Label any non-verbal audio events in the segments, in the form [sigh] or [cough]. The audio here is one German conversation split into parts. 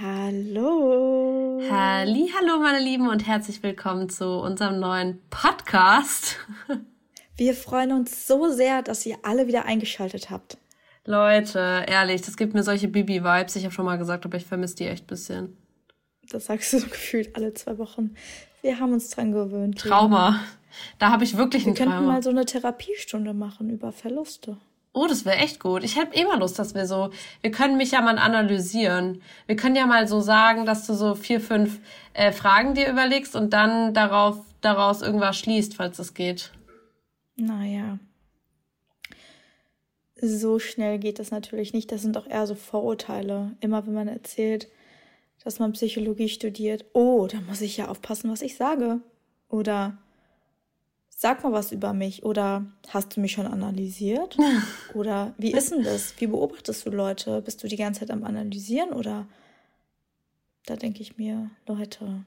Hallo. Halli, hallo meine Lieben und herzlich willkommen zu unserem neuen Podcast. Wir freuen uns so sehr, dass ihr alle wieder eingeschaltet habt. Leute, ehrlich, das gibt mir solche Bibi-Vibes. Ich habe schon mal gesagt, aber ich vermisse die echt ein bisschen. Das sagst du so [laughs] gefühlt alle zwei Wochen. Wir haben uns dran gewöhnt. Trauma. Da habe ich wirklich ein Trauma. Wir könnten mal so eine Therapiestunde machen über Verluste. Oh, das wäre echt gut. Ich hätte immer Lust, dass wir so, wir können mich ja mal analysieren. Wir können ja mal so sagen, dass du so vier, fünf äh, Fragen dir überlegst und dann darauf, daraus irgendwas schließt, falls es geht. Naja. So schnell geht das natürlich nicht. Das sind doch eher so Vorurteile. Immer wenn man erzählt, dass man Psychologie studiert, oh, da muss ich ja aufpassen, was ich sage. Oder sag mal was über mich oder hast du mich schon analysiert? [laughs] Oder wie ist denn das? Wie beobachtest du Leute? Bist du die ganze Zeit am Analysieren oder da denke ich mir, Leute,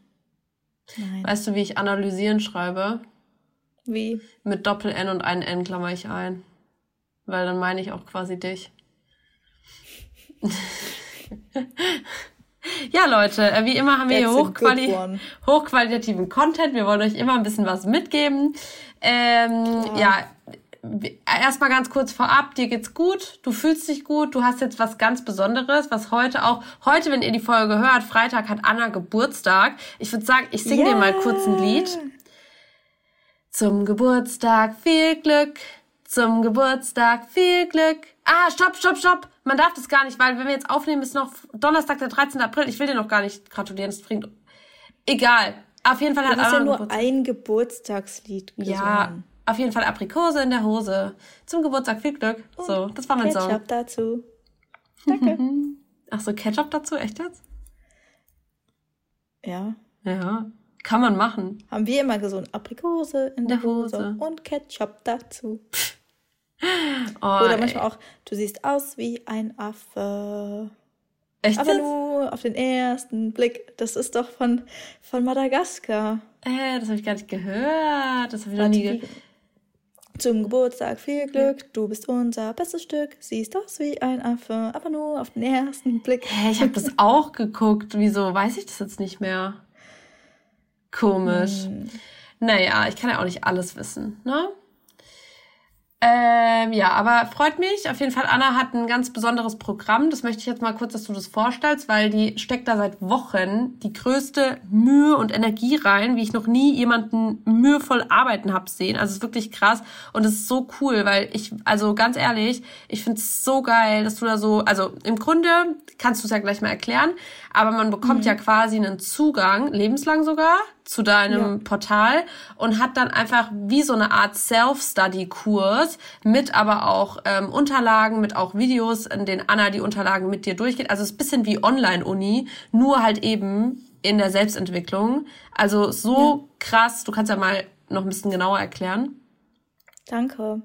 nein. Weißt du, wie ich analysieren schreibe? Wie? Mit Doppel-N und ein N klammer ich ein. Weil dann meine ich auch quasi dich. [laughs] Ja, Leute, äh, wie immer haben wir hier hochquali hochqualitativen Content. Wir wollen euch immer ein bisschen was mitgeben. Ähm, ja, ja erstmal ganz kurz vorab, dir geht's gut, du fühlst dich gut, du hast jetzt was ganz Besonderes, was heute auch, heute, wenn ihr die Folge hört, Freitag hat Anna Geburtstag. Ich würde sagen, ich singe yeah. dir mal kurz ein Lied. Zum Geburtstag viel Glück, zum Geburtstag viel Glück. Ah, stopp, stopp, stopp. Man darf das gar nicht, weil wenn wir jetzt aufnehmen, ist noch Donnerstag, der 13. April. Ich will dir noch gar nicht gratulieren. Das bringt. Egal. Auf jeden Fall hat Anna. ja nur Geburtstag. ein Geburtstagslied gesungen. Ja, auf jeden Fall Aprikose in der Hose. Zum Geburtstag viel Glück. Und so, das war mein Ketchup Song. Ketchup dazu. [laughs] Danke. Ach so, Ketchup dazu? Echt jetzt? Ja. Ja. Kann man machen. Haben wir immer gesungen. Aprikose in der, der Hose. Hose und Ketchup dazu. [laughs] Oh, Oder manchmal ey. auch, du siehst aus wie ein Affe. Echt? Aber nur auf den ersten Blick. Das ist doch von, von Madagaskar. Äh, das habe ich gar nicht gehört. Das habe ich noch nie gehört. Zum Geburtstag viel Glück, du bist unser bestes Stück, siehst aus wie ein Affe, aber nur auf den ersten Blick. Hä, ich habe das [laughs] auch geguckt. Wieso weiß ich das jetzt nicht mehr? Komisch. Hm. Naja, ich kann ja auch nicht alles wissen, ne? Ähm, ja, aber freut mich. Auf jeden Fall, Anna hat ein ganz besonderes Programm. Das möchte ich jetzt mal kurz, dass du das vorstellst, weil die steckt da seit Wochen die größte Mühe und Energie rein, wie ich noch nie jemanden mühevoll arbeiten hab sehen. Also es ist wirklich krass und es ist so cool, weil ich, also ganz ehrlich, ich finde es so geil, dass du da so, also im Grunde kannst du es ja gleich mal erklären, aber man bekommt mhm. ja quasi einen Zugang, lebenslang sogar, zu deinem ja. Portal und hat dann einfach wie so eine Art Self-Study-Kurs mit aber auch ähm, Unterlagen, mit auch Videos, in denen Anna die Unterlagen mit dir durchgeht. Also es ist ein bisschen wie Online-Uni, nur halt eben in der Selbstentwicklung. Also so ja. krass, du kannst ja mal noch ein bisschen genauer erklären. Danke.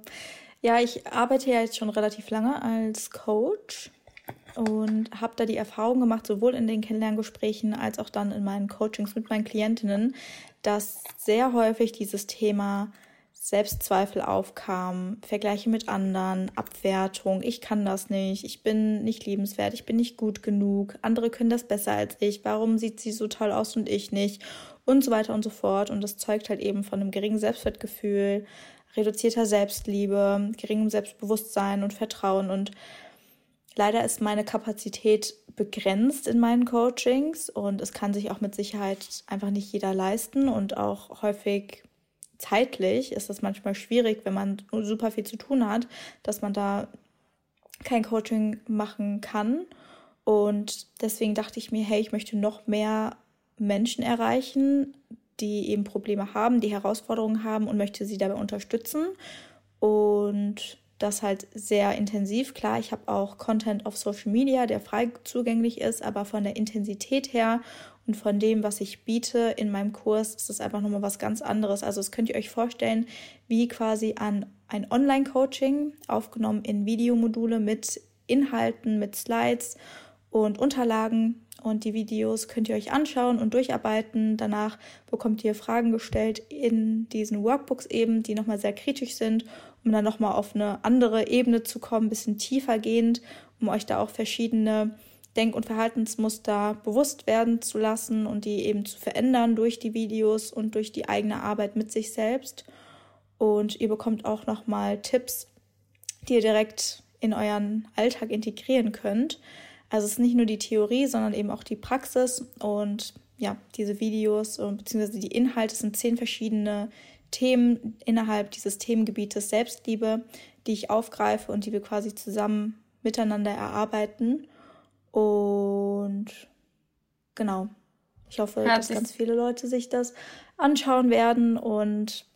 Ja, ich arbeite ja jetzt schon relativ lange als Coach und habe da die Erfahrung gemacht, sowohl in den Kennenlerngesprächen als auch dann in meinen Coachings mit meinen Klientinnen, dass sehr häufig dieses Thema Selbstzweifel aufkam, Vergleiche mit anderen, Abwertung, ich kann das nicht, ich bin nicht liebenswert, ich bin nicht gut genug, andere können das besser als ich, warum sieht sie so toll aus und ich nicht und so weiter und so fort. Und das zeugt halt eben von einem geringen Selbstwertgefühl, reduzierter Selbstliebe, geringem Selbstbewusstsein und Vertrauen und Leider ist meine Kapazität begrenzt in meinen Coachings und es kann sich auch mit Sicherheit einfach nicht jeder leisten und auch häufig zeitlich ist das manchmal schwierig, wenn man super viel zu tun hat, dass man da kein Coaching machen kann. Und deswegen dachte ich mir, hey, ich möchte noch mehr Menschen erreichen, die eben Probleme haben, die Herausforderungen haben und möchte sie dabei unterstützen. Und das halt sehr intensiv. Klar, ich habe auch Content auf Social Media, der frei zugänglich ist, aber von der Intensität her und von dem, was ich biete in meinem Kurs, ist das einfach nochmal was ganz anderes. Also das könnt ihr euch vorstellen, wie quasi an ein Online-Coaching aufgenommen in Videomodule mit Inhalten, mit Slides und Unterlagen. Und die Videos könnt ihr euch anschauen und durcharbeiten. Danach bekommt ihr Fragen gestellt in diesen Workbooks eben, die nochmal sehr kritisch sind um dann nochmal auf eine andere Ebene zu kommen, ein bisschen tiefer gehend, um euch da auch verschiedene Denk- und Verhaltensmuster bewusst werden zu lassen und die eben zu verändern durch die Videos und durch die eigene Arbeit mit sich selbst. Und ihr bekommt auch nochmal Tipps, die ihr direkt in euren Alltag integrieren könnt. Also es ist nicht nur die Theorie, sondern eben auch die Praxis. Und ja, diese Videos bzw. die Inhalte sind zehn verschiedene Themen innerhalb dieses Themengebietes Selbstliebe, die ich aufgreife und die wir quasi zusammen miteinander erarbeiten. Und genau, ich hoffe, Herzlich. dass ganz viele Leute sich das anschauen werden und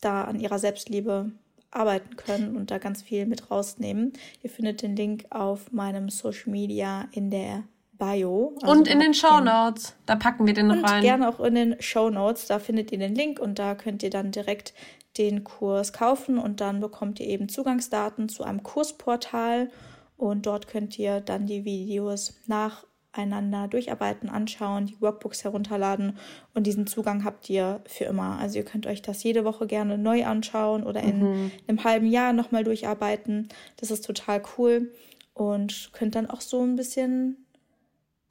da an ihrer Selbstliebe arbeiten können und da ganz viel mit rausnehmen. Ihr findet den Link auf meinem Social Media in der Bio. Also und in den Show Notes. Da packen wir den noch rein. Gerne auch in den Show Notes. Da findet ihr den Link und da könnt ihr dann direkt den Kurs kaufen und dann bekommt ihr eben Zugangsdaten zu einem Kursportal und dort könnt ihr dann die Videos nacheinander durcharbeiten, anschauen, die Workbooks herunterladen und diesen Zugang habt ihr für immer. Also ihr könnt euch das jede Woche gerne neu anschauen oder in mhm. einem halben Jahr nochmal durcharbeiten. Das ist total cool und könnt dann auch so ein bisschen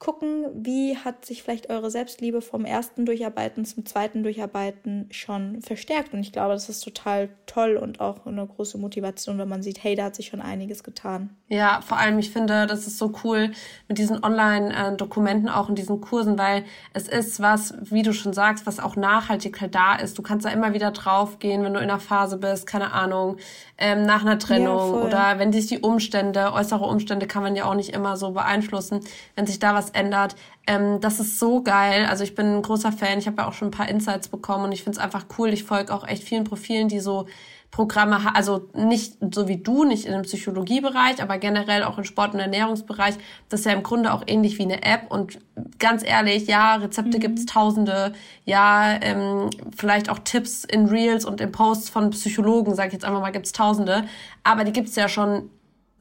gucken, wie hat sich vielleicht eure Selbstliebe vom ersten Durcharbeiten zum zweiten Durcharbeiten schon verstärkt. Und ich glaube, das ist total toll und auch eine große Motivation, wenn man sieht, hey, da hat sich schon einiges getan. Ja, vor allem, ich finde, das ist so cool mit diesen Online-Dokumenten auch in diesen Kursen, weil es ist was, wie du schon sagst, was auch nachhaltig halt da ist. Du kannst da immer wieder drauf gehen, wenn du in einer Phase bist, keine Ahnung, ähm, nach einer Trennung ja, oder wenn sich die Umstände, äußere Umstände kann man ja auch nicht immer so beeinflussen, wenn sich da was ändert. Ähm, das ist so geil. Also ich bin ein großer Fan. Ich habe ja auch schon ein paar Insights bekommen und ich finde es einfach cool. Ich folge auch echt vielen Profilen, die so Programme, haben. also nicht so wie du, nicht in dem Psychologiebereich, aber generell auch im Sport- und Ernährungsbereich. Das ist ja im Grunde auch ähnlich wie eine App. Und ganz ehrlich, ja, Rezepte mhm. gibt's tausende, ja, ähm, vielleicht auch Tipps in Reels und in Posts von Psychologen, sage ich jetzt einfach mal, gibt's tausende. Aber die gibt's ja schon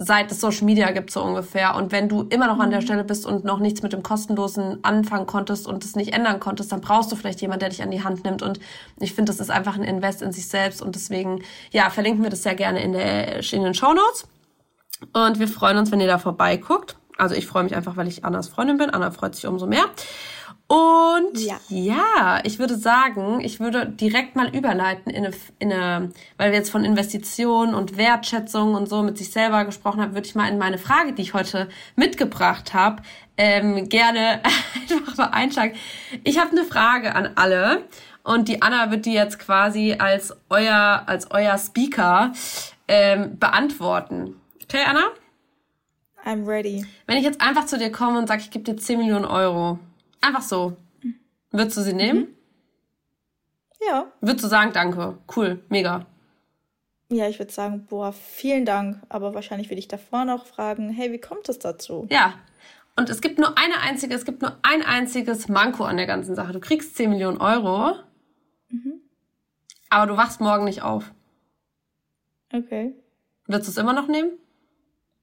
seit es Social Media gibt, so ungefähr. Und wenn du immer noch an der mhm. Stelle bist und noch nichts mit dem Kostenlosen anfangen konntest und es nicht ändern konntest, dann brauchst du vielleicht jemanden, der dich an die Hand nimmt. Und ich finde, das ist einfach ein Invest in sich selbst. Und deswegen, ja, verlinken wir das sehr gerne in, der, in den Show Notes. Und wir freuen uns, wenn ihr da vorbeiguckt. Also ich freue mich einfach, weil ich Annas Freundin bin. Anna freut sich umso mehr. Und ja. ja. ich würde sagen, ich würde direkt mal überleiten in eine, in eine, weil wir jetzt von Investitionen und Wertschätzung und so mit sich selber gesprochen haben, würde ich mal in meine Frage, die ich heute mitgebracht habe, ähm, gerne [laughs] einfach mal einsteigen. Ich habe eine Frage an alle und die Anna wird die jetzt quasi als euer, als euer Speaker ähm, beantworten. Okay, Anna? I'm ready. Wenn ich jetzt einfach zu dir komme und sage, ich gebe dir 10 Millionen Euro, Einfach so. Würdest du sie nehmen? Mhm. Ja. Würdest du sagen, danke, cool, mega. Ja, ich würde sagen, boah, vielen Dank. Aber wahrscheinlich würde ich davor noch fragen, hey, wie kommt es dazu? Ja. Und es gibt nur eine einzige, es gibt nur ein einziges Manko an der ganzen Sache. Du kriegst 10 Millionen Euro, mhm. aber du wachst morgen nicht auf. Okay. Würdest du es immer noch nehmen?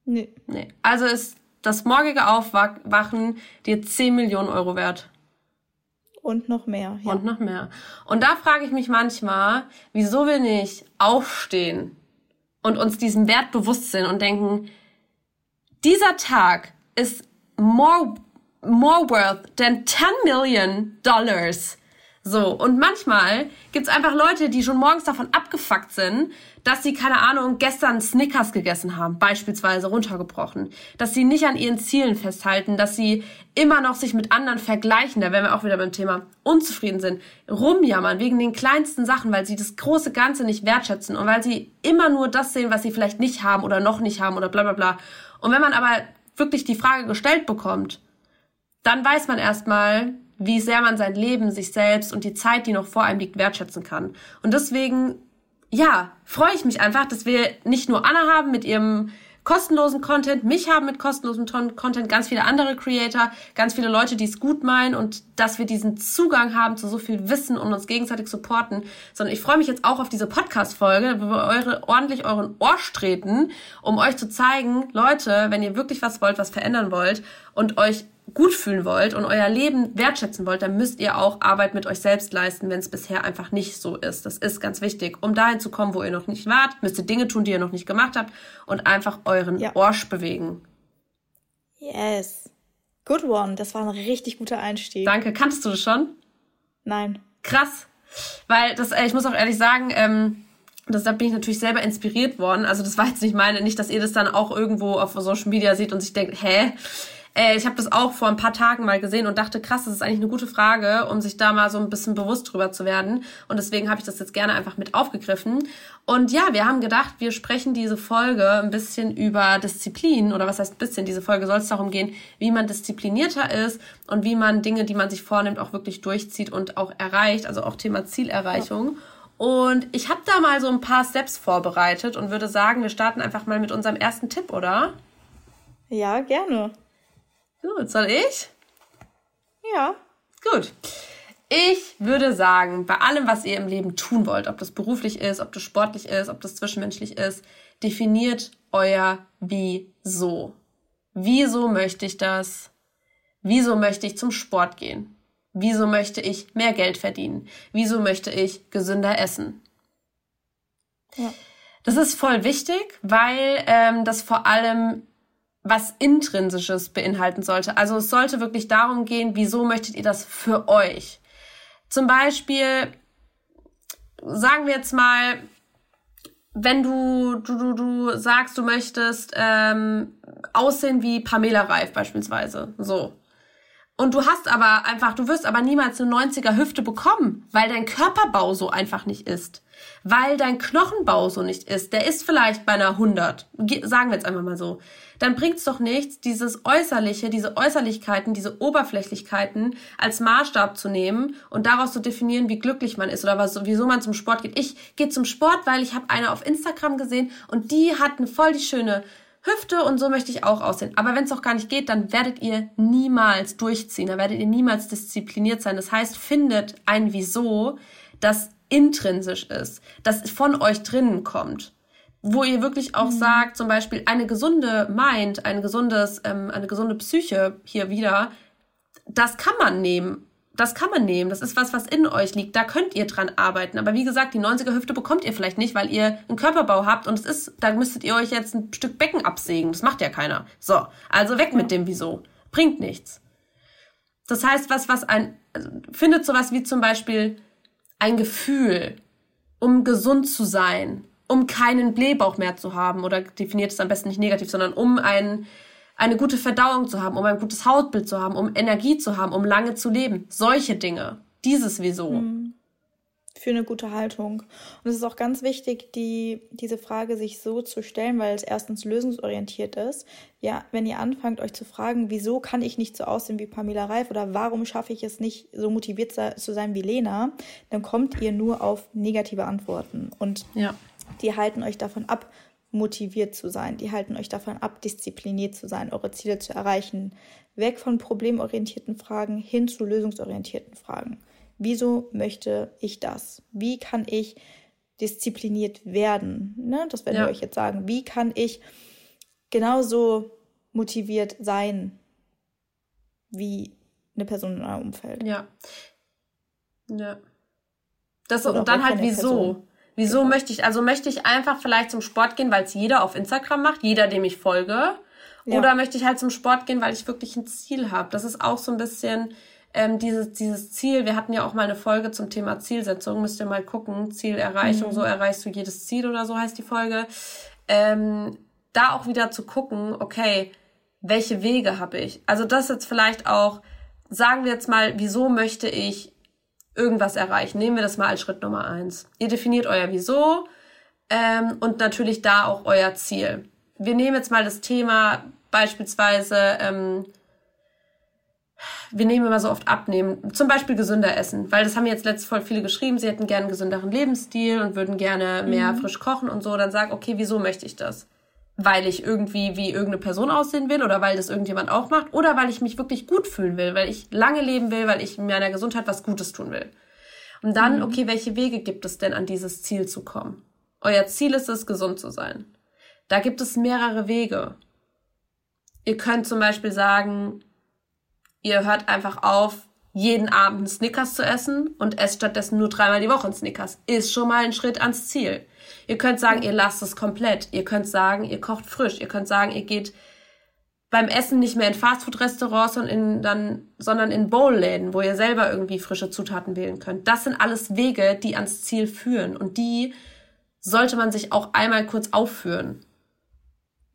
Nee. Nee. Also ist das morgige Aufwachen dir 10 Millionen Euro wert. Und noch mehr. Ja. Und noch mehr. Und da frage ich mich manchmal, wieso wir nicht aufstehen und uns diesem Wert bewusst sind und denken, dieser Tag ist more, more worth than 10 Million Dollars. So, und manchmal gibt's einfach Leute, die schon morgens davon abgefuckt sind, dass sie, keine Ahnung, gestern Snickers gegessen haben, beispielsweise runtergebrochen, dass sie nicht an ihren Zielen festhalten, dass sie immer noch sich mit anderen vergleichen, da wären wir auch wieder beim Thema unzufrieden sind, rumjammern wegen den kleinsten Sachen, weil sie das große Ganze nicht wertschätzen und weil sie immer nur das sehen, was sie vielleicht nicht haben oder noch nicht haben oder bla bla bla. Und wenn man aber wirklich die Frage gestellt bekommt, dann weiß man erstmal, wie sehr man sein Leben, sich selbst und die Zeit, die noch vor einem liegt, wertschätzen kann. Und deswegen, ja, freue ich mich einfach, dass wir nicht nur Anna haben mit ihrem kostenlosen Content, mich haben mit kostenlosem Content, ganz viele andere Creator, ganz viele Leute, die es gut meinen und dass wir diesen Zugang haben zu so viel Wissen und uns gegenseitig supporten, sondern ich freue mich jetzt auch auf diese Podcast-Folge, wo wir eure, ordentlich euren Ohrsch treten, um euch zu zeigen, Leute, wenn ihr wirklich was wollt, was verändern wollt und euch gut fühlen wollt und euer Leben wertschätzen wollt, dann müsst ihr auch Arbeit mit euch selbst leisten, wenn es bisher einfach nicht so ist. Das ist ganz wichtig. Um dahin zu kommen, wo ihr noch nicht wart, müsst ihr Dinge tun, die ihr noch nicht gemacht habt und einfach euren ja. Orsch bewegen. Yes. Good one. Das war ein richtig guter Einstieg. Danke. Kanntest du das schon? Nein. Krass. Weil das, äh, ich muss auch ehrlich sagen, ähm, das, da bin ich natürlich selber inspiriert worden. Also das war jetzt nicht meine, nicht, dass ihr das dann auch irgendwo auf Social Media seht und sich denkt, hä? Äh, ich habe das auch vor ein paar Tagen mal gesehen und dachte, krass, das ist eigentlich eine gute Frage, um sich da mal so ein bisschen bewusst drüber zu werden. Und deswegen habe ich das jetzt gerne einfach mit aufgegriffen. Und ja, wir haben gedacht, wir sprechen diese Folge ein bisschen über Disziplin oder was heißt ein bisschen, diese Folge soll es darum gehen, wie man disziplinierter ist und wie man Dinge, die man sich vornimmt, auch wirklich durchzieht und auch erreicht, also auch Thema Zielerreichung. Ja. Und ich habe da mal so ein paar Steps vorbereitet und würde sagen, wir starten einfach mal mit unserem ersten Tipp, oder? Ja, gerne. Gut, soll ich? Ja. Gut. Ich würde sagen, bei allem, was ihr im Leben tun wollt, ob das beruflich ist, ob das sportlich ist, ob das zwischenmenschlich ist, definiert euer Wieso. Wieso möchte ich das? Wieso möchte ich zum Sport gehen? Wieso möchte ich mehr Geld verdienen? Wieso möchte ich gesünder essen? Ja. Das ist voll wichtig, weil ähm, das vor allem was Intrinsisches beinhalten sollte. Also es sollte wirklich darum gehen, wieso möchtet ihr das für euch? Zum Beispiel, sagen wir jetzt mal, wenn du, du, du, du sagst, du möchtest ähm, aussehen wie Pamela Reif beispielsweise. So. Und du hast aber einfach, du wirst aber niemals eine 90er Hüfte bekommen, weil dein Körperbau so einfach nicht ist. Weil dein Knochenbau so nicht ist. Der ist vielleicht bei einer 100. Sagen wir jetzt einfach mal so dann bringt's doch nichts, dieses Äußerliche, diese Äußerlichkeiten, diese Oberflächlichkeiten als Maßstab zu nehmen und daraus zu definieren, wie glücklich man ist oder was, wieso man zum Sport geht. Ich gehe zum Sport, weil ich habe eine auf Instagram gesehen und die hat eine voll die schöne Hüfte und so möchte ich auch aussehen. Aber wenn es auch gar nicht geht, dann werdet ihr niemals durchziehen, dann werdet ihr niemals diszipliniert sein. Das heißt, findet ein Wieso, das intrinsisch ist, das von euch drinnen kommt wo ihr wirklich auch mhm. sagt, zum Beispiel eine gesunde Mind, ein gesundes, ähm, eine gesunde Psyche hier wieder, das kann man nehmen. Das kann man nehmen. Das ist was, was in euch liegt. Da könnt ihr dran arbeiten. Aber wie gesagt, die 90er Hüfte bekommt ihr vielleicht nicht, weil ihr einen Körperbau habt und es ist, da müsstet ihr euch jetzt ein Stück Becken absägen. Das macht ja keiner. So. Also weg mit dem Wieso. Bringt nichts. Das heißt, was, was ein, also findet sowas wie zum Beispiel ein Gefühl, um gesund zu sein, um keinen Blähbauch mehr zu haben oder definiert es am besten nicht negativ, sondern um ein, eine gute Verdauung zu haben, um ein gutes Hautbild zu haben, um Energie zu haben, um lange zu leben. Solche Dinge. Dieses Wieso. Mhm. Für eine gute Haltung. Und es ist auch ganz wichtig, die, diese Frage sich so zu stellen, weil es erstens lösungsorientiert ist. Ja, wenn ihr anfangt, euch zu fragen, wieso kann ich nicht so aussehen wie Pamela Reif oder warum schaffe ich es nicht, so motiviert zu sein wie Lena, dann kommt ihr nur auf negative Antworten. Und ja die halten euch davon ab, motiviert zu sein. Die halten euch davon ab, diszipliniert zu sein, eure Ziele zu erreichen. Weg von problemorientierten Fragen hin zu lösungsorientierten Fragen. Wieso möchte ich das? Wie kann ich diszipliniert werden? Ne? Das werde ja. ich euch jetzt sagen. Wie kann ich genauso motiviert sein wie eine Person in eurem Umfeld? Ja. Ja. Das, und dann halt wieso. Person. Wieso möchte ich, also möchte ich einfach vielleicht zum Sport gehen, weil es jeder auf Instagram macht, jeder, dem ich folge? Ja. Oder möchte ich halt zum Sport gehen, weil ich wirklich ein Ziel habe? Das ist auch so ein bisschen ähm, dieses, dieses Ziel. Wir hatten ja auch mal eine Folge zum Thema Zielsetzung, müsst ihr mal gucken. Zielerreichung, mhm. so erreichst du jedes Ziel oder so heißt die Folge. Ähm, da auch wieder zu gucken, okay, welche Wege habe ich? Also das jetzt vielleicht auch, sagen wir jetzt mal, wieso möchte ich irgendwas erreichen. Nehmen wir das mal als Schritt Nummer eins. Ihr definiert euer Wieso ähm, und natürlich da auch euer Ziel. Wir nehmen jetzt mal das Thema beispielsweise, ähm, wir nehmen immer so oft abnehmen, zum Beispiel gesünder essen, weil das haben jetzt letzt voll viele geschrieben, sie hätten gerne einen gesünderen Lebensstil und würden gerne mehr mhm. frisch kochen und so. Dann sag, okay, wieso möchte ich das? Weil ich irgendwie wie irgendeine Person aussehen will oder weil das irgendjemand auch macht oder weil ich mich wirklich gut fühlen will, weil ich lange leben will, weil ich meiner Gesundheit was Gutes tun will. Und dann, mhm. okay, welche Wege gibt es denn, an dieses Ziel zu kommen? Euer Ziel ist es, gesund zu sein. Da gibt es mehrere Wege. Ihr könnt zum Beispiel sagen, ihr hört einfach auf, jeden Abend Snickers zu essen und esst stattdessen nur dreimal die Woche Snickers. Ist schon mal ein Schritt ans Ziel. Ihr könnt sagen, ihr lasst es komplett. Ihr könnt sagen, ihr kocht frisch. Ihr könnt sagen, ihr geht beim Essen nicht mehr in Fastfood-Restaurants und in, dann, sondern in Bowl-Läden, wo ihr selber irgendwie frische Zutaten wählen könnt. Das sind alles Wege, die ans Ziel führen. Und die sollte man sich auch einmal kurz aufführen.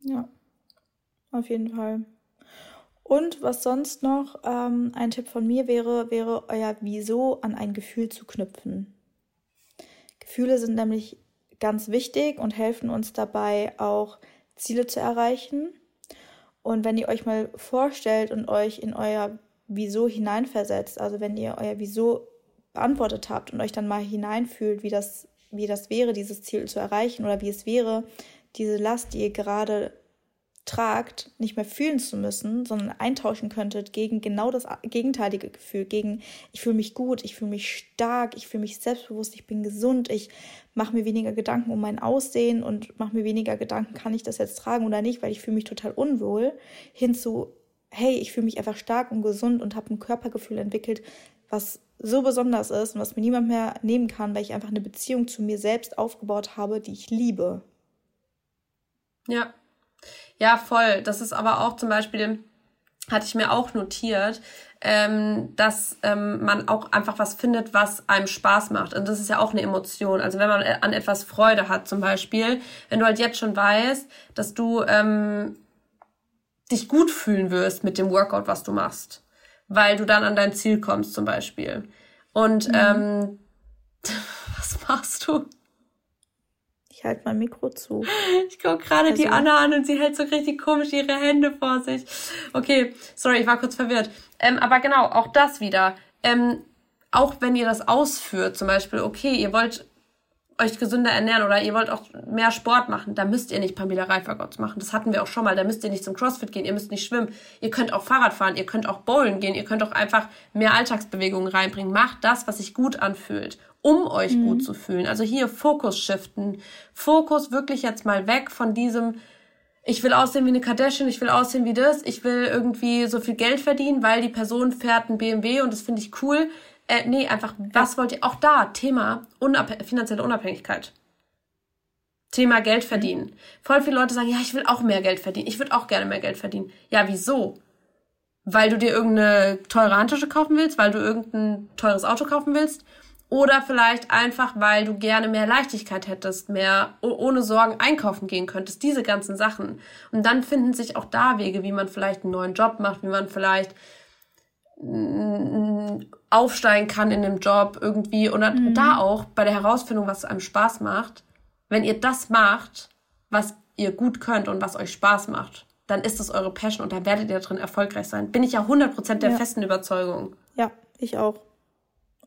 Ja, auf jeden Fall. Und was sonst noch ähm, ein Tipp von mir wäre, wäre euer Wieso an ein Gefühl zu knüpfen. Gefühle sind nämlich ganz wichtig und helfen uns dabei auch Ziele zu erreichen. Und wenn ihr euch mal vorstellt und euch in euer Wieso hineinversetzt, also wenn ihr euer Wieso beantwortet habt und euch dann mal hineinfühlt, wie das, wie das wäre, dieses Ziel zu erreichen oder wie es wäre, diese Last, die ihr gerade tragt, nicht mehr fühlen zu müssen, sondern eintauschen könntet gegen genau das gegenteilige Gefühl, gegen ich fühle mich gut, ich fühle mich stark, ich fühle mich selbstbewusst, ich bin gesund, ich mache mir weniger Gedanken um mein Aussehen und mache mir weniger Gedanken, kann ich das jetzt tragen oder nicht, weil ich fühle mich total unwohl, hinzu, hey, ich fühle mich einfach stark und gesund und habe ein Körpergefühl entwickelt, was so besonders ist und was mir niemand mehr nehmen kann, weil ich einfach eine Beziehung zu mir selbst aufgebaut habe, die ich liebe. Ja, ja, voll. Das ist aber auch zum Beispiel, hatte ich mir auch notiert, ähm, dass ähm, man auch einfach was findet, was einem Spaß macht. Und das ist ja auch eine Emotion. Also wenn man an etwas Freude hat zum Beispiel, wenn du halt jetzt schon weißt, dass du ähm, dich gut fühlen wirst mit dem Workout, was du machst, weil du dann an dein Ziel kommst zum Beispiel. Und mhm. ähm, [laughs] was machst du? Halte mein Mikro zu. Ich gucke gerade also. die Anna an und sie hält so richtig komisch ihre Hände vor sich. Okay, sorry, ich war kurz verwirrt. Ähm, aber genau, auch das wieder. Ähm, auch wenn ihr das ausführt, zum Beispiel, okay, ihr wollt euch gesünder ernähren oder ihr wollt auch mehr Sport machen, da müsst ihr nicht Pamela Reifergotts machen. Das hatten wir auch schon mal. Da müsst ihr nicht zum CrossFit gehen, ihr müsst nicht schwimmen. Ihr könnt auch Fahrrad fahren, ihr könnt auch bowlen gehen, ihr könnt auch einfach mehr Alltagsbewegungen reinbringen. Macht das, was sich gut anfühlt um euch mhm. gut zu fühlen. Also hier Fokus shiften. Fokus wirklich jetzt mal weg von diesem, ich will aussehen wie eine Kardashian, ich will aussehen wie das, ich will irgendwie so viel Geld verdienen, weil die Person fährt ein BMW und das finde ich cool. Äh, nee, einfach, was wollt ihr? Auch da, Thema Unab finanzielle Unabhängigkeit. Thema Geld verdienen. Voll viele Leute sagen, ja, ich will auch mehr Geld verdienen. Ich würde auch gerne mehr Geld verdienen. Ja, wieso? Weil du dir irgendeine teure Handtasche kaufen willst, weil du irgendein teures Auto kaufen willst oder vielleicht einfach, weil du gerne mehr Leichtigkeit hättest, mehr ohne Sorgen einkaufen gehen könntest, diese ganzen Sachen. Und dann finden sich auch da Wege, wie man vielleicht einen neuen Job macht, wie man vielleicht aufsteigen kann in dem Job irgendwie. Und mhm. da auch bei der Herausfindung, was einem Spaß macht, wenn ihr das macht, was ihr gut könnt und was euch Spaß macht, dann ist es eure Passion und dann werdet ihr drin erfolgreich sein. Bin ich ja 100% der ja. festen Überzeugung. Ja, ich auch.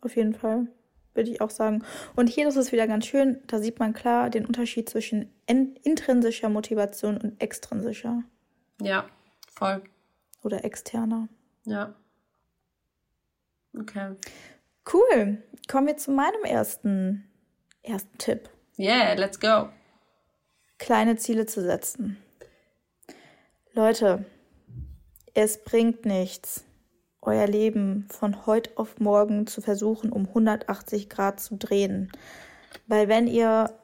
Auf jeden Fall würde ich auch sagen. Und hier ist es wieder ganz schön, da sieht man klar den Unterschied zwischen intrinsischer Motivation und extrinsischer. Ja, voll. Oder externer. Ja. Okay. Cool. Kommen wir zu meinem ersten, ersten Tipp. Yeah, let's go. Kleine Ziele zu setzen. Leute, es bringt nichts, euer Leben von heute auf morgen zu versuchen, um 180 Grad zu drehen. Weil wenn ihr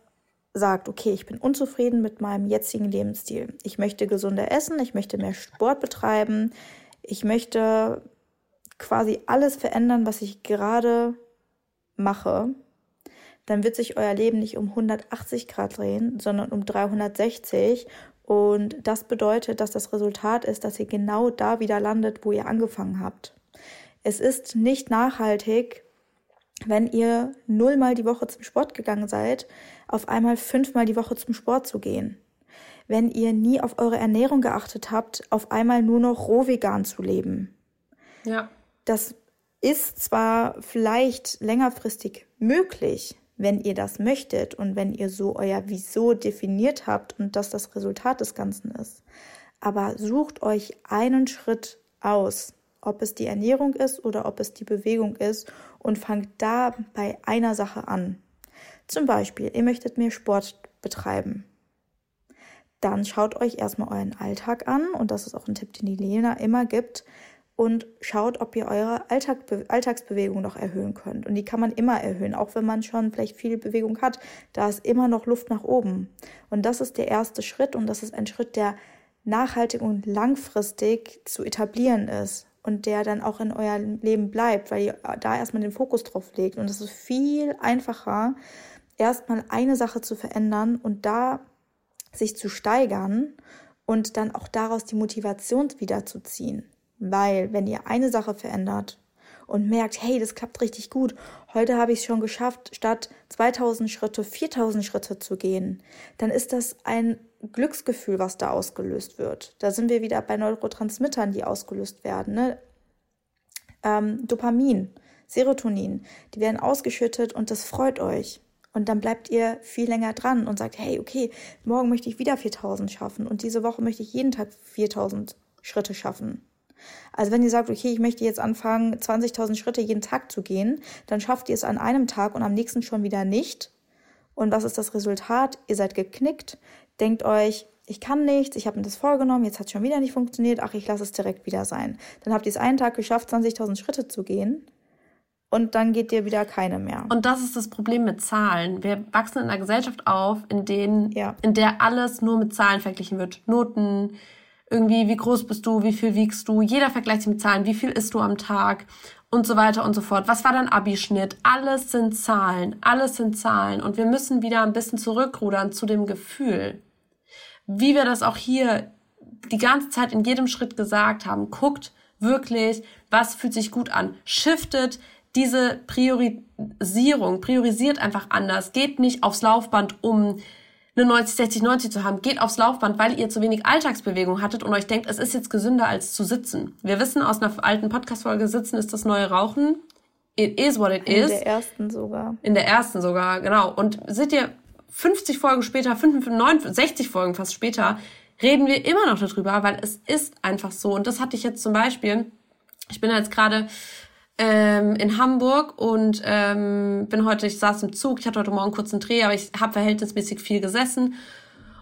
sagt, okay, ich bin unzufrieden mit meinem jetzigen Lebensstil, ich möchte gesunder essen, ich möchte mehr Sport betreiben, ich möchte quasi alles verändern, was ich gerade mache, dann wird sich euer Leben nicht um 180 Grad drehen, sondern um 360 und das bedeutet, dass das Resultat ist, dass ihr genau da wieder landet, wo ihr angefangen habt. Es ist nicht nachhaltig, wenn ihr nullmal die Woche zum Sport gegangen seid, auf einmal fünfmal die Woche zum Sport zu gehen. Wenn ihr nie auf eure Ernährung geachtet habt, auf einmal nur noch roh vegan zu leben. Ja. Das ist zwar vielleicht längerfristig möglich, wenn ihr das möchtet und wenn ihr so euer Wieso definiert habt und das das Resultat des Ganzen ist. Aber sucht euch einen Schritt aus, ob es die Ernährung ist oder ob es die Bewegung ist und fangt da bei einer Sache an. Zum Beispiel, ihr möchtet mehr Sport betreiben. Dann schaut euch erstmal euren Alltag an und das ist auch ein Tipp, den die Lena immer gibt und schaut, ob ihr eure Alltag, Alltagsbewegung noch erhöhen könnt. Und die kann man immer erhöhen, auch wenn man schon vielleicht viel Bewegung hat. Da ist immer noch Luft nach oben. Und das ist der erste Schritt und das ist ein Schritt, der nachhaltig und langfristig zu etablieren ist und der dann auch in euer Leben bleibt, weil ihr da erstmal den Fokus drauf legt. Und es ist viel einfacher, erstmal eine Sache zu verändern und da sich zu steigern und dann auch daraus die Motivation wiederzuziehen. Weil wenn ihr eine Sache verändert und merkt, hey, das klappt richtig gut, heute habe ich es schon geschafft, statt 2000 Schritte 4000 Schritte zu gehen, dann ist das ein Glücksgefühl, was da ausgelöst wird. Da sind wir wieder bei Neurotransmittern, die ausgelöst werden. Ne? Ähm, Dopamin, Serotonin, die werden ausgeschüttet und das freut euch. Und dann bleibt ihr viel länger dran und sagt, hey, okay, morgen möchte ich wieder 4000 schaffen und diese Woche möchte ich jeden Tag 4000 Schritte schaffen. Also wenn ihr sagt, okay, ich möchte jetzt anfangen, 20.000 Schritte jeden Tag zu gehen, dann schafft ihr es an einem Tag und am nächsten schon wieder nicht. Und was ist das Resultat? Ihr seid geknickt, denkt euch, ich kann nichts, ich habe mir das vorgenommen, jetzt hat es schon wieder nicht funktioniert, ach, ich lasse es direkt wieder sein. Dann habt ihr es einen Tag geschafft, 20.000 Schritte zu gehen und dann geht dir wieder keine mehr. Und das ist das Problem mit Zahlen. Wir wachsen in einer Gesellschaft auf, in, denen, ja. in der alles nur mit Zahlen verglichen wird. Noten, irgendwie, wie groß bist du, wie viel wiegst du, jeder vergleicht sich mit Zahlen, wie viel isst du am Tag und so weiter und so fort. Was war dein Abischnitt? Alles sind Zahlen, alles sind Zahlen. Und wir müssen wieder ein bisschen zurückrudern zu dem Gefühl. Wie wir das auch hier die ganze Zeit in jedem Schritt gesagt haben. Guckt wirklich, was fühlt sich gut an. Shiftet diese Priorisierung, priorisiert einfach anders. Geht nicht aufs Laufband, um eine 90, 60, 90 zu haben. Geht aufs Laufband, weil ihr zu wenig Alltagsbewegung hattet und euch denkt, es ist jetzt gesünder als zu sitzen. Wir wissen aus einer alten Podcast-Folge, sitzen ist das neue Rauchen. It is what it is. In der ersten sogar. In der ersten sogar, genau. Und seht ihr, 50 Folgen später, 59, 60 Folgen fast später, reden wir immer noch darüber, weil es ist einfach so. Und das hatte ich jetzt zum Beispiel, ich bin jetzt gerade ähm, in Hamburg und ähm, bin heute, ich saß im Zug, ich hatte heute Morgen kurz einen Dreh, aber ich habe verhältnismäßig viel gesessen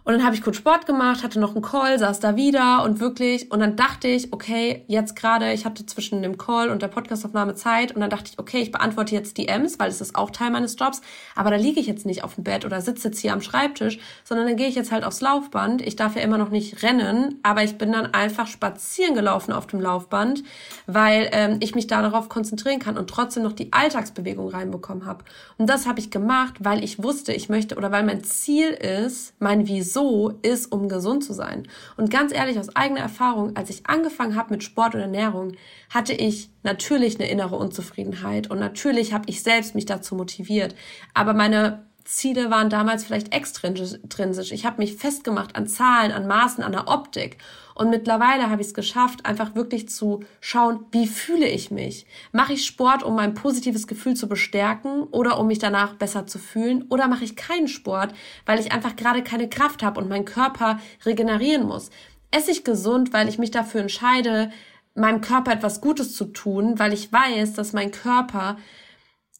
und dann habe ich kurz Sport gemacht, hatte noch einen Call, saß da wieder und wirklich, und dann dachte ich, okay, jetzt gerade, ich hatte zwischen dem Call und der Podcastaufnahme Zeit und dann dachte ich, okay, ich beantworte jetzt DMs, weil es ist auch Teil meines Jobs, aber da liege ich jetzt nicht auf dem Bett oder sitze jetzt hier am Schreibtisch, sondern dann gehe ich jetzt halt aufs Laufband. Ich darf ja immer noch nicht rennen, aber ich bin dann einfach spazieren gelaufen auf dem Laufband, weil ähm, ich mich da darauf konzentrieren kann und trotzdem noch die Alltagsbewegung reinbekommen habe. Und das habe ich gemacht, weil ich wusste, ich möchte oder weil mein Ziel ist, mein Vision so ist, um gesund zu sein. Und ganz ehrlich, aus eigener Erfahrung, als ich angefangen habe mit Sport und Ernährung, hatte ich natürlich eine innere Unzufriedenheit und natürlich habe ich selbst mich dazu motiviert. Aber meine Ziele waren damals vielleicht extrinsisch. Ich habe mich festgemacht an Zahlen, an Maßen, an der Optik. Und mittlerweile habe ich es geschafft, einfach wirklich zu schauen, wie fühle ich mich? Mache ich Sport, um mein positives Gefühl zu bestärken oder um mich danach besser zu fühlen? Oder mache ich keinen Sport, weil ich einfach gerade keine Kraft habe und mein Körper regenerieren muss? Esse ich gesund, weil ich mich dafür entscheide, meinem Körper etwas Gutes zu tun, weil ich weiß, dass mein Körper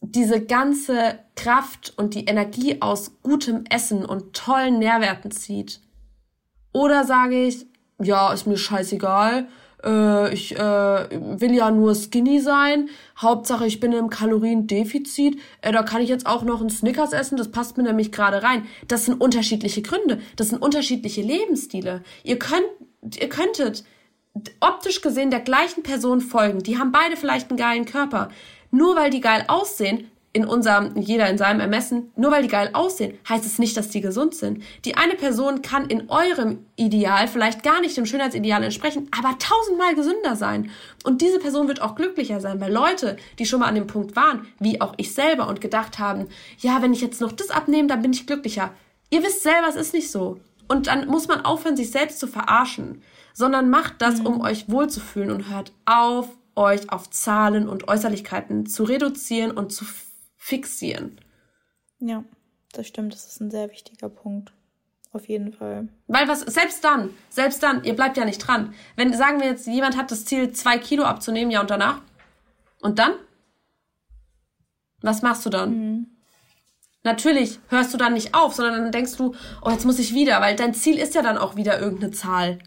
diese ganze Kraft und die Energie aus gutem Essen und tollen Nährwerten zieht? Oder sage ich, ja, ist mir scheißegal, äh, ich äh, will ja nur skinny sein, Hauptsache ich bin im Kaloriendefizit, äh, da kann ich jetzt auch noch einen Snickers essen, das passt mir nämlich gerade rein. Das sind unterschiedliche Gründe, das sind unterschiedliche Lebensstile. Ihr könnt, ihr könntet optisch gesehen der gleichen Person folgen, die haben beide vielleicht einen geilen Körper. Nur weil die geil aussehen, in unserem, jeder in seinem Ermessen, nur weil die geil aussehen, heißt es nicht, dass die gesund sind. Die eine Person kann in eurem Ideal vielleicht gar nicht dem Schönheitsideal entsprechen, aber tausendmal gesünder sein. Und diese Person wird auch glücklicher sein, weil Leute, die schon mal an dem Punkt waren, wie auch ich selber und gedacht haben, ja, wenn ich jetzt noch das abnehme, dann bin ich glücklicher. Ihr wisst selber, es ist nicht so. Und dann muss man aufhören, sich selbst zu verarschen, sondern macht das, mhm. um euch wohlzufühlen und hört auf, euch auf Zahlen und Äußerlichkeiten zu reduzieren und zu fixieren. Ja, das stimmt. Das ist ein sehr wichtiger Punkt. Auf jeden Fall. Weil was, selbst dann, selbst dann, ihr bleibt ja nicht dran. Wenn, sagen wir jetzt, jemand hat das Ziel, zwei Kilo abzunehmen, ja und danach? Und dann? Was machst du dann? Mhm. Natürlich hörst du dann nicht auf, sondern dann denkst du, oh, jetzt muss ich wieder, weil dein Ziel ist ja dann auch wieder irgendeine Zahl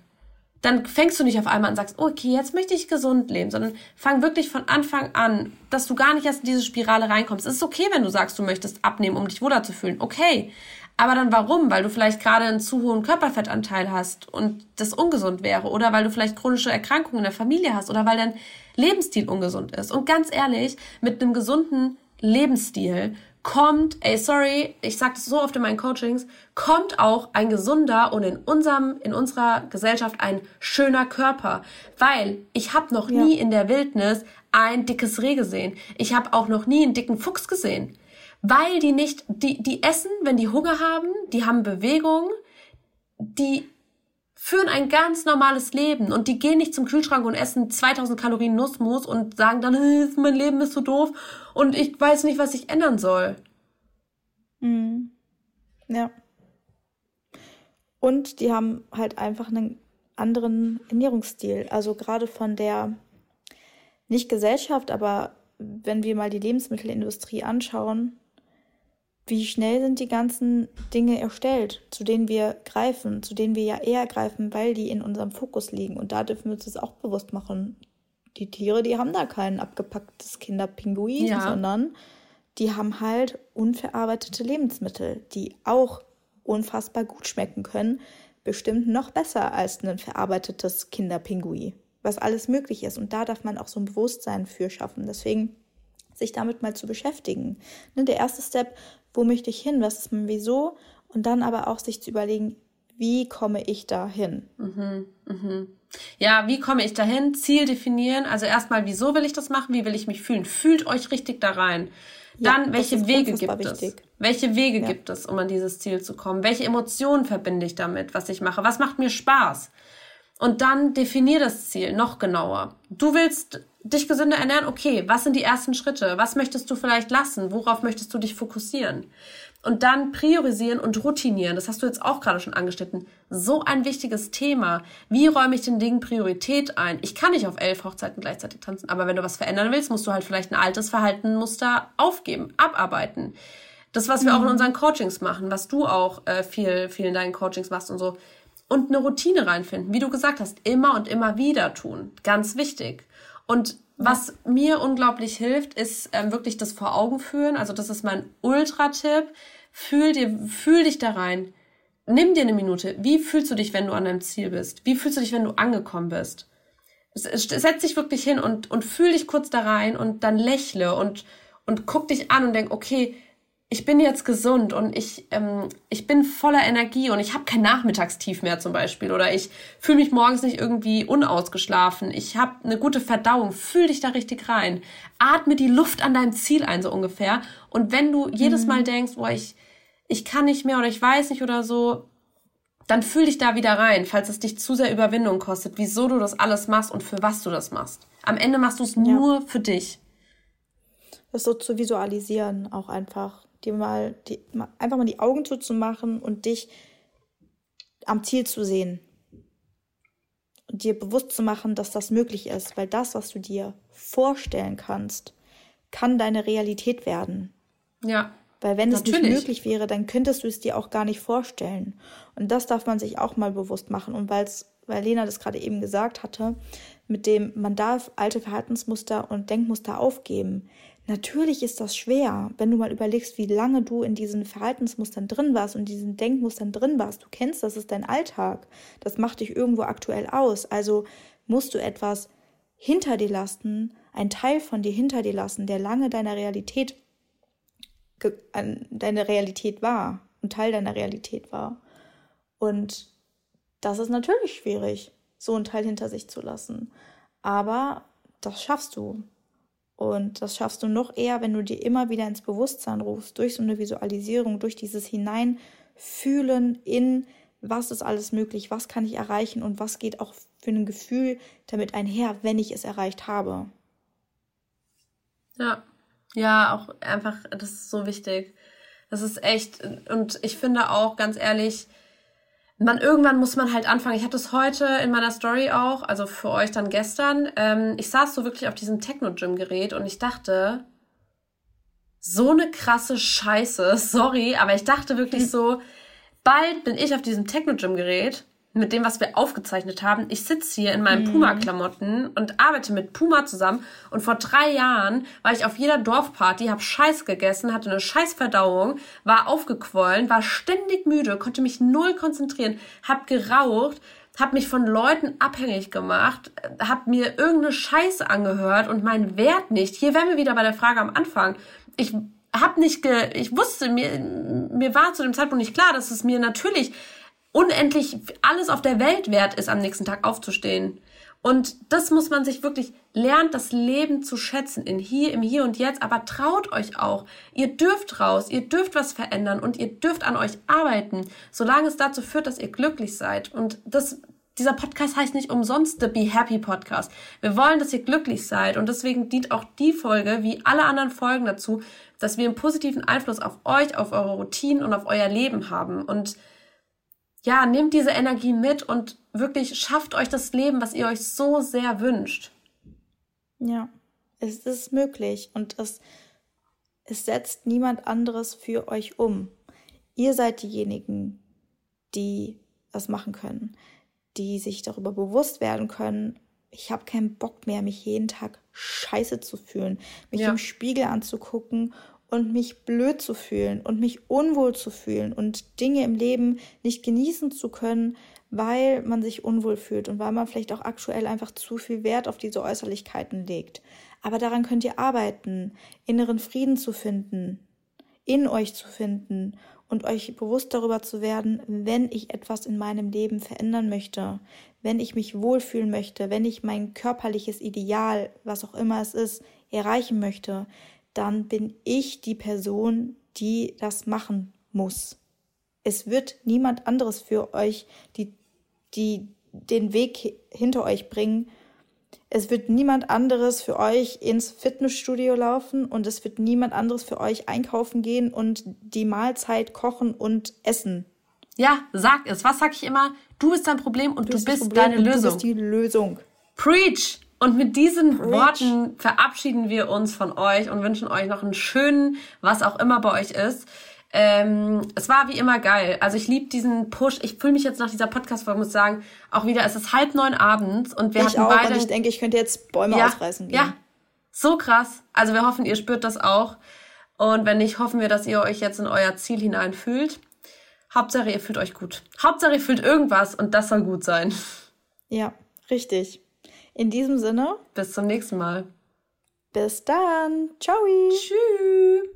dann fängst du nicht auf einmal an und sagst, okay, jetzt möchte ich gesund leben, sondern fang wirklich von Anfang an, dass du gar nicht erst in diese Spirale reinkommst. Es ist okay, wenn du sagst, du möchtest abnehmen, um dich wohler zu fühlen. Okay. Aber dann warum? Weil du vielleicht gerade einen zu hohen Körperfettanteil hast und das ungesund wäre oder weil du vielleicht chronische Erkrankungen in der Familie hast oder weil dein Lebensstil ungesund ist. Und ganz ehrlich, mit einem gesunden Lebensstil kommt, ey, sorry, ich sag das so oft in meinen Coachings, kommt auch ein gesunder und in unserem, in unserer Gesellschaft ein schöner Körper. Weil ich habe noch ja. nie in der Wildnis ein dickes Reh gesehen. Ich habe auch noch nie einen dicken Fuchs gesehen. Weil die nicht, die, die essen, wenn die Hunger haben, die haben Bewegung, die führen ein ganz normales Leben und die gehen nicht zum Kühlschrank und essen 2000 Kalorien Nussmus und sagen dann, mein Leben ist so doof und ich weiß nicht, was ich ändern soll. Mhm. Ja. Und die haben halt einfach einen anderen Ernährungsstil. Also gerade von der, nicht Gesellschaft, aber wenn wir mal die Lebensmittelindustrie anschauen, wie schnell sind die ganzen Dinge erstellt, zu denen wir greifen, zu denen wir ja eher greifen, weil die in unserem Fokus liegen. Und da dürfen wir uns das auch bewusst machen. Die Tiere, die haben da kein abgepacktes Kinderpinguin, ja. sondern die haben halt unverarbeitete Lebensmittel, die auch unfassbar gut schmecken können. Bestimmt noch besser als ein verarbeitetes Kinderpinguin, was alles möglich ist. Und da darf man auch so ein Bewusstsein für schaffen. Deswegen sich damit mal zu beschäftigen. Ne, der erste Step, wo möchte ich hin, was ist mein Wieso und dann aber auch sich zu überlegen, wie komme ich dahin? Mhm, mhm. Ja, wie komme ich dahin? Ziel definieren. Also erstmal, wieso will ich das machen? Wie will ich mich fühlen? Fühlt euch richtig da rein. Dann, ja, welche Wege gibt wichtig. es? Welche Wege ja. gibt es, um an dieses Ziel zu kommen? Welche Emotionen verbinde ich damit, was ich mache? Was macht mir Spaß? Und dann definier das Ziel noch genauer. Du willst dich gesünder ernähren, okay, was sind die ersten Schritte? Was möchtest du vielleicht lassen? Worauf möchtest du dich fokussieren? Und dann priorisieren und routinieren. Das hast du jetzt auch gerade schon angeschnitten. So ein wichtiges Thema. Wie räume ich den Dingen Priorität ein? Ich kann nicht auf elf Hochzeiten gleichzeitig tanzen, aber wenn du was verändern willst, musst du halt vielleicht ein altes Verhaltenmuster aufgeben, abarbeiten. Das, was wir mhm. auch in mhm. unseren Coachings machen, was du auch äh, viel, viel in deinen Coachings machst und so. Und eine Routine reinfinden. Wie du gesagt hast, immer und immer wieder tun. Ganz wichtig. Und was mir unglaublich hilft, ist ähm, wirklich das vor Augen führen. Also das ist mein Ultra-Tipp. Fühl dir, fühl dich da rein. Nimm dir eine Minute. Wie fühlst du dich, wenn du an deinem Ziel bist? Wie fühlst du dich, wenn du angekommen bist? Setz dich wirklich hin und, und fühl dich kurz da rein und dann lächle und, und guck dich an und denk, okay, ich bin jetzt gesund und ich, ähm, ich bin voller Energie und ich habe kein Nachmittagstief mehr zum Beispiel oder ich fühle mich morgens nicht irgendwie unausgeschlafen. Ich habe eine gute Verdauung. Fühl dich da richtig rein. Atme die Luft an deinem Ziel ein, so ungefähr. Und wenn du jedes mhm. Mal denkst, boah, ich, ich kann nicht mehr oder ich weiß nicht oder so, dann fühl dich da wieder rein, falls es dich zu sehr Überwindung kostet, wieso du das alles machst und für was du das machst. Am Ende machst du es nur ja. für dich. Das so zu visualisieren auch einfach dir mal, die, einfach mal die Augen zuzumachen und dich am Ziel zu sehen. Und dir bewusst zu machen, dass das möglich ist, weil das, was du dir vorstellen kannst, kann deine Realität werden. Ja. Weil wenn es natürlich. nicht möglich wäre, dann könntest du es dir auch gar nicht vorstellen. Und das darf man sich auch mal bewusst machen. Und weil's, weil Lena das gerade eben gesagt hatte, mit dem man darf alte Verhaltensmuster und Denkmuster aufgeben. Natürlich ist das schwer, wenn du mal überlegst, wie lange du in diesen Verhaltensmustern drin warst und diesen Denkmustern drin warst. Du kennst, das ist dein Alltag. Das macht dich irgendwo aktuell aus. Also musst du etwas hinter dir lassen, einen Teil von dir hinter dir lassen, der lange deiner Realität, deine Realität war und Teil deiner Realität war. Und das ist natürlich schwierig, so einen Teil hinter sich zu lassen. Aber das schaffst du. Und das schaffst du noch eher, wenn du dir immer wieder ins Bewusstsein rufst, durch so eine Visualisierung, durch dieses Hineinfühlen in, was ist alles möglich, was kann ich erreichen und was geht auch für ein Gefühl damit einher, wenn ich es erreicht habe. Ja, ja, auch einfach, das ist so wichtig. Das ist echt, und ich finde auch, ganz ehrlich, man irgendwann muss man halt anfangen. Ich hatte es heute in meiner Story auch, also für euch dann gestern. Ähm, ich saß so wirklich auf diesem Techno-Gym-Gerät und ich dachte, so eine krasse Scheiße, [laughs] sorry, aber ich dachte wirklich so, bald bin ich auf diesem Techno-Gym-Gerät mit dem, was wir aufgezeichnet haben. Ich sitze hier in meinen mhm. Puma-Klamotten und arbeite mit Puma zusammen. Und vor drei Jahren war ich auf jeder Dorfparty, habe Scheiß gegessen, hatte eine Scheißverdauung, war aufgequollen, war ständig müde, konnte mich null konzentrieren, hab geraucht, hab mich von Leuten abhängig gemacht, hab mir irgendeine Scheiße angehört und meinen Wert nicht. Hier wären wir wieder bei der Frage am Anfang. Ich hab nicht ge, ich wusste, mir, mir war zu dem Zeitpunkt nicht klar, dass es mir natürlich unendlich alles auf der Welt wert ist, am nächsten Tag aufzustehen. Und das muss man sich wirklich lernt, das Leben zu schätzen in hier, im Hier und Jetzt, aber traut euch auch. Ihr dürft raus, ihr dürft was verändern und ihr dürft an euch arbeiten, solange es dazu führt, dass ihr glücklich seid. Und das, dieser Podcast heißt nicht umsonst The Be Happy Podcast. Wir wollen, dass ihr glücklich seid und deswegen dient auch die Folge, wie alle anderen Folgen dazu, dass wir einen positiven Einfluss auf euch, auf eure Routinen und auf euer Leben haben und ja, nehmt diese Energie mit und wirklich schafft euch das Leben, was ihr euch so sehr wünscht. Ja, es ist möglich und es, es setzt niemand anderes für euch um. Ihr seid diejenigen, die das machen können, die sich darüber bewusst werden können, ich habe keinen Bock mehr, mich jeden Tag scheiße zu fühlen, mich ja. im Spiegel anzugucken und mich blöd zu fühlen und mich unwohl zu fühlen und Dinge im Leben nicht genießen zu können, weil man sich unwohl fühlt und weil man vielleicht auch aktuell einfach zu viel Wert auf diese Äußerlichkeiten legt. Aber daran könnt ihr arbeiten, inneren Frieden zu finden, in euch zu finden und euch bewusst darüber zu werden, wenn ich etwas in meinem Leben verändern möchte, wenn ich mich wohlfühlen möchte, wenn ich mein körperliches Ideal, was auch immer es ist, erreichen möchte, dann bin ich die Person, die das machen muss. Es wird niemand anderes für euch, die, die den Weg hinter euch bringen. Es wird niemand anderes für euch ins Fitnessstudio laufen und es wird niemand anderes für euch einkaufen gehen und die Mahlzeit kochen und essen. Ja, sag es. Was sag ich immer? Du bist dein Problem und du, du bist Problem deine Lösung. Du bist die Lösung. Preach! Und mit diesen Preach. Worten verabschieden wir uns von euch und wünschen euch noch einen schönen, was auch immer bei euch ist. Ähm, es war wie immer geil. Also ich liebe diesen Push. Ich fühle mich jetzt nach dieser Podcast-Folge, muss sagen, auch wieder, es ist halb neun abends und wir ich hatten auch, beide... Und ich denke, ich könnte jetzt Bäume ja, ausreißen gehen. Ja, so krass. Also wir hoffen, ihr spürt das auch. Und wenn nicht, hoffen wir, dass ihr euch jetzt in euer Ziel hineinfühlt. Hauptsache, ihr fühlt euch gut. Hauptsache, ihr fühlt irgendwas und das soll gut sein. Ja, richtig. In diesem Sinne. Bis zum nächsten Mal. Bis dann. Ciao. Tschüss.